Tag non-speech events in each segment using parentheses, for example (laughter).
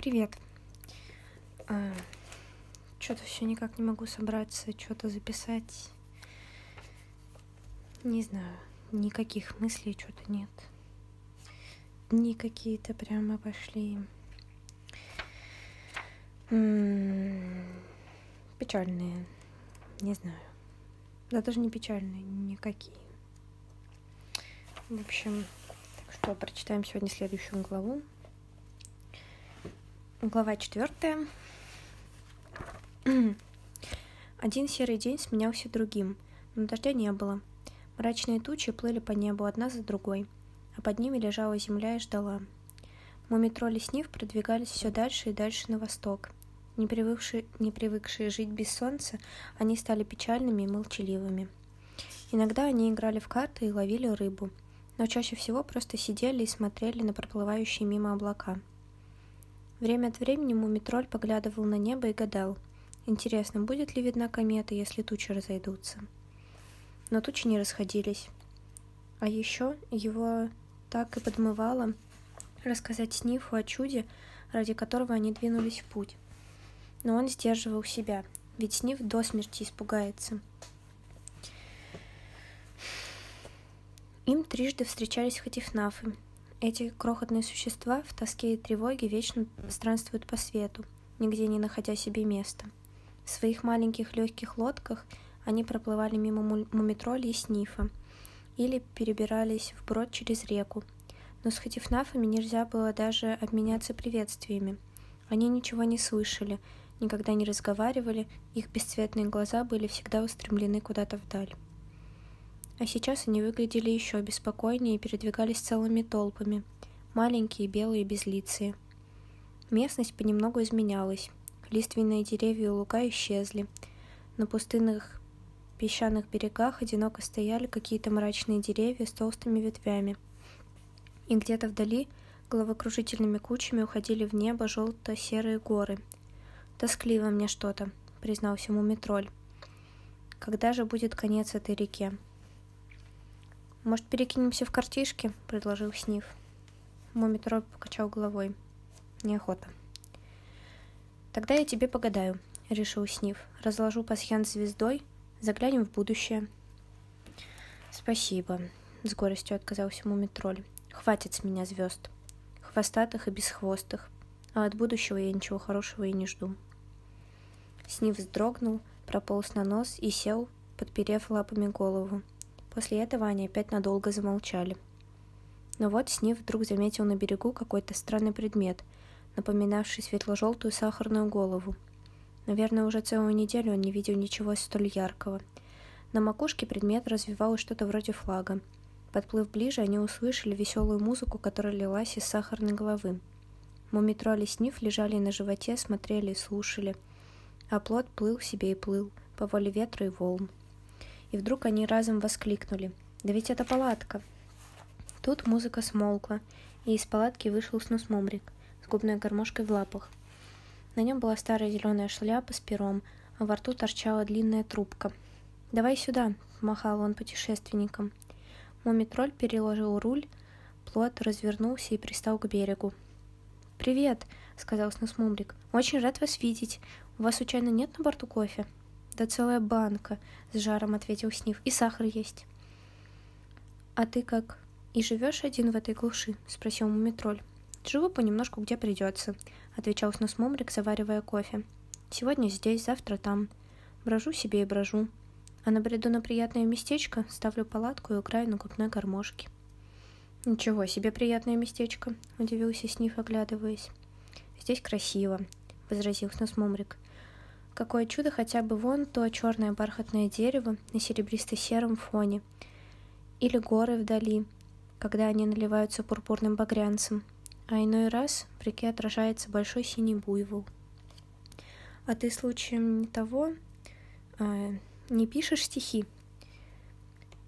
Привет. А, что-то все никак не могу собраться, что-то записать. Не знаю, никаких мыслей что-то нет. Дни какие-то прямо пошли. М-м, печальные, не знаю. Да даже не печальные, никакие. В общем, так что прочитаем сегодня следующую главу. Глава четвертая. (clears throat) Один серый день сменялся другим, но дождя не было. Мрачные тучи плыли по небу одна за другой, а под ними лежала земля и ждала. Мумитроли Снив продвигались все дальше и дальше на восток. Не привыкшие, не привыкшие жить без солнца, они стали печальными и молчаливыми. Иногда они играли в карты и ловили рыбу, но чаще всего просто сидели и смотрели на проплывающие мимо облака – Время от времени Мумитроль поглядывал на небо и гадал, интересно, будет ли видна комета, если тучи разойдутся. Но тучи не расходились. А еще его так и подмывало рассказать Снифу о чуде, ради которого они двинулись в путь. Но он сдерживал себя, ведь Сниф до смерти испугается. Им трижды встречались хатифнафы, эти крохотные существа в тоске и тревоге вечно странствуют по свету, нигде не находя себе места. В своих маленьких легких лодках они проплывали мимо мумитроли и снифа или перебирались вброд через реку. Но с хатифнафами нельзя было даже обменяться приветствиями. Они ничего не слышали, никогда не разговаривали, их бесцветные глаза были всегда устремлены куда-то вдаль. А сейчас они выглядели еще беспокойнее и передвигались целыми толпами, маленькие, белые, безлицые. Местность понемногу изменялась. Лиственные деревья и луга исчезли. На пустынных песчаных берегах одиноко стояли какие-то мрачные деревья с толстыми ветвями. И где-то вдали головокружительными кучами уходили в небо желто-серые горы. «Тоскливо мне что-то», — признался Мумитроль. «Когда же будет конец этой реке?» «Может, перекинемся в картишки?» — предложил Сниф. Мумитроль покачал головой. Неохота. «Тогда я тебе погадаю», — решил Сниф. «Разложу пасьян звездой, заглянем в будущее». «Спасибо», — с горестью отказался Мумитроль. «Хватит с меня звезд. Хвостатых и бесхвостых. А от будущего я ничего хорошего и не жду». Сниф вздрогнул, прополз на нос и сел, подперев лапами голову. После этого они опять надолго замолчали. Но вот Снив вдруг заметил на берегу какой-то странный предмет, напоминавший светло-желтую сахарную голову. Наверное, уже целую неделю он не видел ничего столь яркого. На макушке предмет развивалось что-то вроде флага. Подплыв ближе, они услышали веселую музыку, которая лилась из сахарной головы. Мумитроль и Сниф лежали на животе, смотрели и слушали. А плод плыл себе и плыл, по воле ветра и волн и вдруг они разом воскликнули. «Да ведь это палатка!» Тут музыка смолкла, и из палатки вышел снусмомрик с губной гармошкой в лапах. На нем была старая зеленая шляпа с пером, а во рту торчала длинная трубка. «Давай сюда!» — махал он путешественникам. Мумитроль переложил руль, плот развернулся и пристал к берегу. «Привет!» — сказал Снусмумрик. «Очень рад вас видеть. У вас случайно нет на борту кофе?» Да целая банка, с жаром ответил Снив. И сахар есть. А ты как? И живешь один в этой глуши? спросил Мумитроль. Живу понемножку, где придется, отвечал Снусмомрик, заваривая кофе. Сегодня здесь, завтра там. Брожу себе и брожу. А набреду на приятное местечко, ставлю палатку и играю на крупной гармошке. «Ничего себе приятное местечко», — удивился Сниф, оглядываясь. «Здесь красиво», — возразил Снусмомрик. Какое чудо хотя бы вон то черное бархатное дерево на серебристо-сером фоне. Или горы вдали, когда они наливаются пурпурным багрянцем. А иной раз в реке отражается большой синий буйвол. А ты случаем не того, а, не пишешь стихи?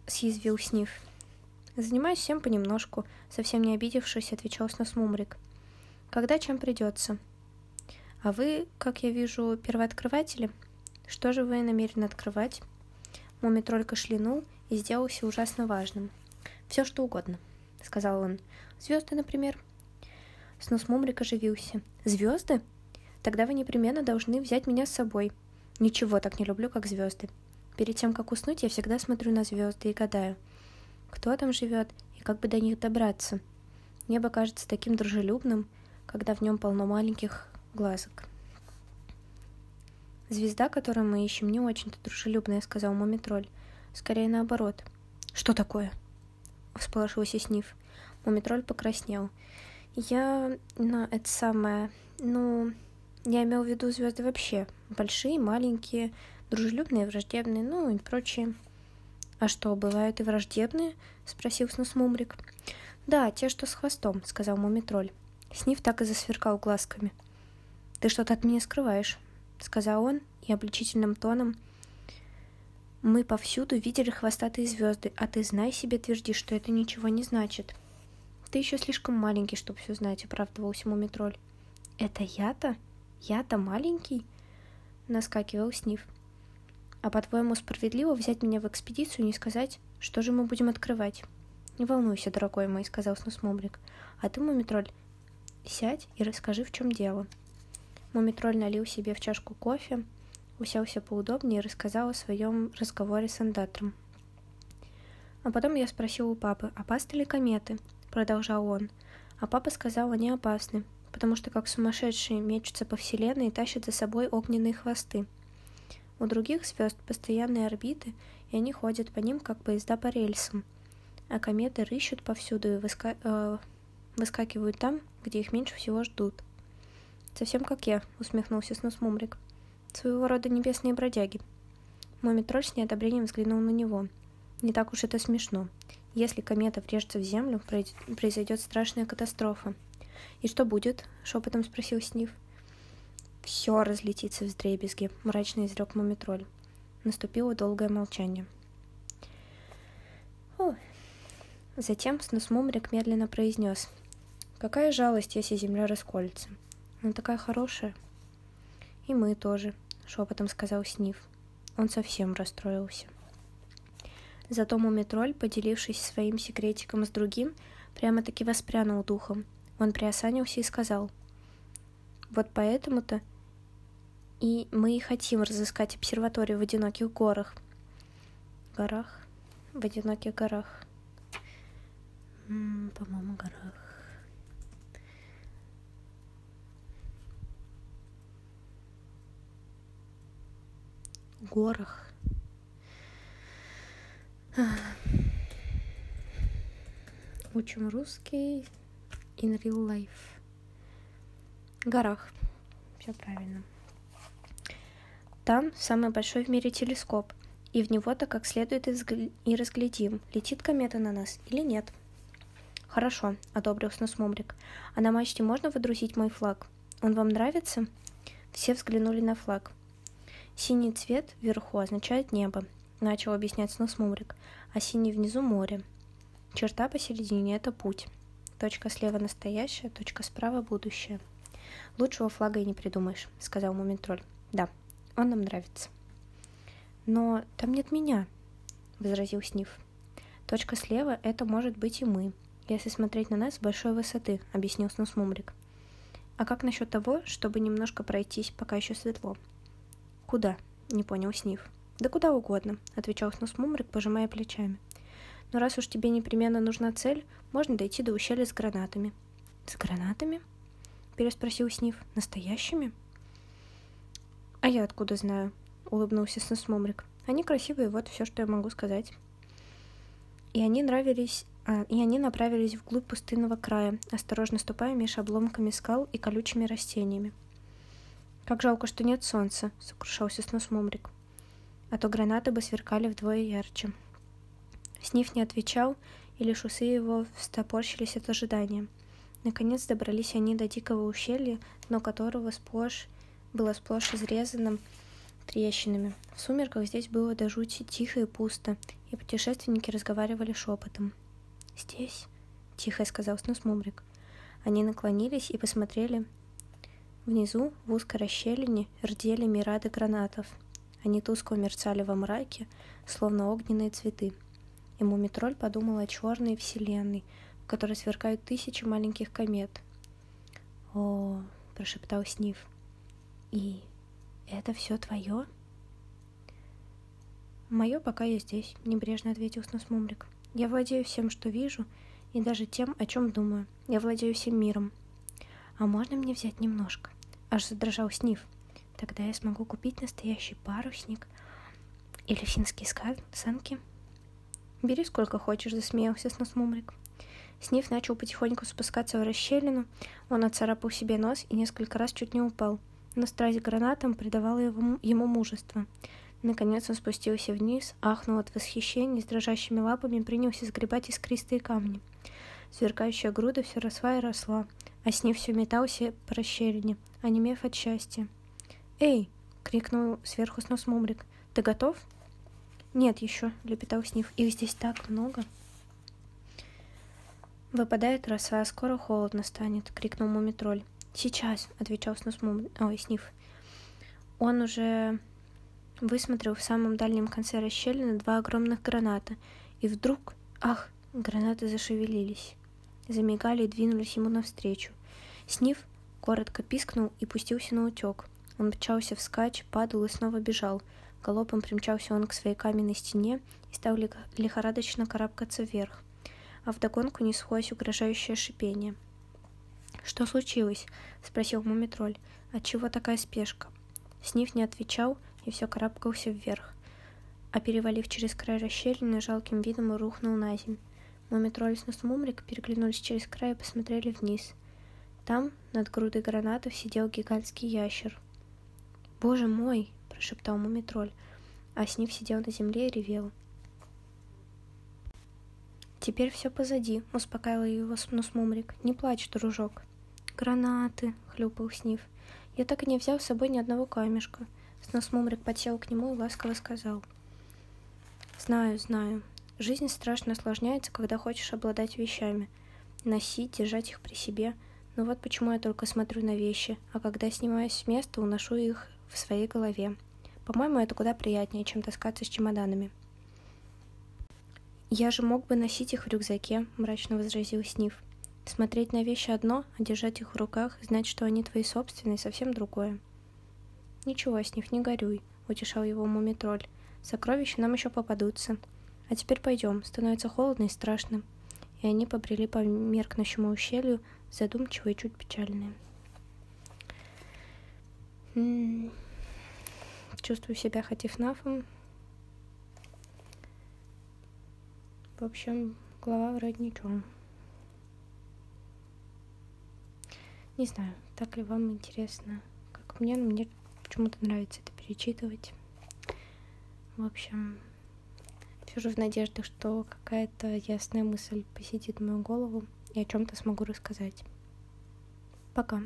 Съязвил Сниф. Занимаюсь всем понемножку, совсем не обидевшись, отвечал Сносмумрик. Когда чем придется? — а вы, как я вижу, первооткрыватели? Что же вы намерены открывать? Мумитроль кашлянул и сделался ужасно важным. Все что угодно, сказал он. Звезды, например. Снус Мумрик оживился. «Звезды? Тогда вы непременно должны взять меня с собой. Ничего так не люблю, как звезды. Перед тем, как уснуть, я всегда смотрю на звезды и гадаю, кто там живет и как бы до них добраться. Небо кажется таким дружелюбным, когда в нем полно маленьких глазок. «Звезда, которую мы ищем, не очень-то дружелюбная», — сказал Мумитроль. «Скорее наоборот». «Что такое?» — всполошился Сниф. Мумитроль покраснел. «Я... ну, это самое... ну... Я имел в виду звезды вообще. Большие, маленькие, дружелюбные, враждебные, ну и прочие». «А что, бывают и враждебные?» — спросил Снус Мумрик. «Да, те, что с хвостом», — сказал Мумитроль. Сниф так и засверкал глазками. «Ты что-то от меня скрываешь», — сказал он, и обличительным тоном «Мы повсюду видели хвостатые звезды, а ты, знай себе, твердишь, что это ничего не значит». «Ты еще слишком маленький, чтобы все знать», — оправдывался Мумитроль. «Это я-то? Я-то маленький?» — наскакивал Сниф. «А по-твоему, справедливо взять меня в экспедицию и не сказать, что же мы будем открывать?» «Не волнуйся, дорогой мой», — сказал Снусмумрик. «А ты, Мумитроль, сядь и расскажи, в чем дело». Мумитроль налил себе в чашку кофе, уселся поудобнее и рассказал о своем разговоре с андатром. А потом я спросил у папы, опасны ли кометы, продолжал он. А папа сказал, они опасны, потому что как сумасшедшие мечутся по вселенной и тащат за собой огненные хвосты. У других звезд постоянные орбиты, и они ходят по ним, как поезда по рельсам – а кометы рыщут повсюду и выска... э, выскакивают там, где их меньше всего ждут. «Совсем как я», — усмехнулся Снус Мумрик. «Своего рода небесные бродяги». Мумитроль с неодобрением взглянул на него. «Не так уж это смешно. Если комета врежется в землю, произойдет страшная катастрофа». «И что будет?» — шепотом спросил Снив. «Все разлетится в дребезги», — мрачно изрек Мумитроль. Наступило долгое молчание. «О, Затем Снусмумрик медленно произнес. «Какая жалость, если земля расколется. Она такая хорошая». «И мы тоже», — шепотом сказал Сниф. Он совсем расстроился. Зато Мумитроль, поделившись своим секретиком с другим, прямо-таки воспрянул духом. Он приосанился и сказал. «Вот поэтому-то и мы и хотим разыскать обсерваторию в одиноких горах». «Горах? В одиноких горах», по-моему, горах. Горах. Учим русский in real life. Горах. Все правильно. Там самый большой в мире телескоп, и в него-то как следует и разглядим, летит комета на нас или нет. «Хорошо», — одобрил Снусмумрик. «А на мачте можно выдрузить мой флаг? Он вам нравится?» Все взглянули на флаг. «Синий цвет вверху означает небо», — начал объяснять Снусмумрик, «а синий внизу море. Черта посередине — это путь. Точка слева настоящая, точка справа будущее. Лучшего флага и не придумаешь», — сказал Мумитроль. «Да, он нам нравится». «Но там нет меня», — возразил Сниф. «Точка слева — это может быть и мы, если смотреть на нас с большой высоты», — объяснил Снусмумрик. «А как насчет того, чтобы немножко пройтись, пока еще светло?» «Куда?» — не понял Сниф. «Да куда угодно», — отвечал Снусмумрик, пожимая плечами. «Но раз уж тебе непременно нужна цель, можно дойти до ущелья с гранатами». «С гранатами?» — переспросил Сниф. «Настоящими?» «А я откуда знаю?» — улыбнулся Снусмумрик. «Они красивые, вот все, что я могу сказать». И они нравились а, и они направились вглубь пустынного края, осторожно ступая меж обломками скал и колючими растениями. «Как жалко, что нет солнца», — сокрушался снос Мумрик. «А то гранаты бы сверкали вдвое ярче». Сниф не отвечал, и лишь усы его встопорщились от ожидания. Наконец добрались они до дикого ущелья, дно которого сплошь было сплошь изрезанным трещинами. В сумерках здесь было до жути тихо и пусто, и путешественники разговаривали шепотом. «Здесь?» — тихо сказал Снус Мумрик. Они наклонились и посмотрели. Внизу, в узкой расщелине, рдели мирады гранатов. Они тускло мерцали во мраке, словно огненные цветы. И Мумитроль подумал о черной вселенной, в которой сверкают тысячи маленьких комет. О, прошептал Снив. И это все твое? Мое, пока я здесь, небрежно ответил Сносмумрик. Я владею всем, что вижу, и даже тем, о чем думаю. Я владею всем миром. А можно мне взять немножко? Аж задрожал Снив. Тогда я смогу купить настоящий парусник или финские санки. Бери сколько хочешь, засмеялся Сносмумрик. Снив начал потихоньку спускаться в расщелину. Он оцарапал себе нос и несколько раз чуть не упал. Но страсть гранатам придавала ему, ему мужество. Наконец он спустился вниз, ахнул от восхищения, с дрожащими лапами принялся сгребать искристые камни. Сверкающая груда все росла и росла, а Снив все метался по расщелине, онемев от счастья. «Эй!» — крикнул сверху снос Мумрик. «Ты готов?» «Нет еще», — лепетал Снив. «Их здесь так много». «Выпадает роса, скоро холодно станет», — крикнул Мумитроль. «Сейчас», — отвечал снос Мум... Ой, Снив. Он уже высмотрел в самом дальнем конце расщелины два огромных граната, и вдруг, ах, гранаты зашевелились, замигали и двинулись ему навстречу. Снив коротко пискнул и пустился на утек. Он мчался вскачь, падал и снова бежал. Галопом примчался он к своей каменной стене и стал лихорадочно карабкаться вверх а вдогонку неслось угрожающее шипение. «Что случилось?» — спросил Мумитроль. «Отчего такая спешка?» Снив не отвечал и все карабкался вверх, а перевалив через край расщелины, жалким видом рухнул на земь. Мумитроль с Мумрик переглянулись через край и посмотрели вниз. Там, над грудой гранатов, сидел гигантский ящер. «Боже мой!» — прошептал Мумитроль, а Снив сидел на земле и ревел. «Теперь все позади», — успокаивал его Нусмумрик. «Не плачь, дружок». «Гранаты», — хлюпал Снив. «Я так и не взял с собой ни одного камешка». Сносмумрик подсел к нему и ласково сказал. «Знаю, знаю. Жизнь страшно осложняется, когда хочешь обладать вещами. Носить, держать их при себе. Но вот почему я только смотрю на вещи, а когда снимаюсь с места, уношу их в своей голове. По-моему, это куда приятнее, чем таскаться с чемоданами». «Я же мог бы носить их в рюкзаке», — мрачно возразил Снив. «Смотреть на вещи одно, а держать их в руках, знать, что они твои собственные, совсем другое». «Ничего, Снив, не горюй», — утешал его мумитроль. «Сокровища нам еще попадутся. А теперь пойдем, становится холодно и страшно». И они побрели по меркнущему ущелью, задумчивые и чуть печальные. М -м -м. Чувствую себя Хатифнафом, В общем, глава вроде ничего. Не знаю, так ли вам интересно, как мне, но мне почему-то нравится это перечитывать. В общем, же в надежде, что какая-то ясная мысль посетит мою голову и о чем-то смогу рассказать. Пока.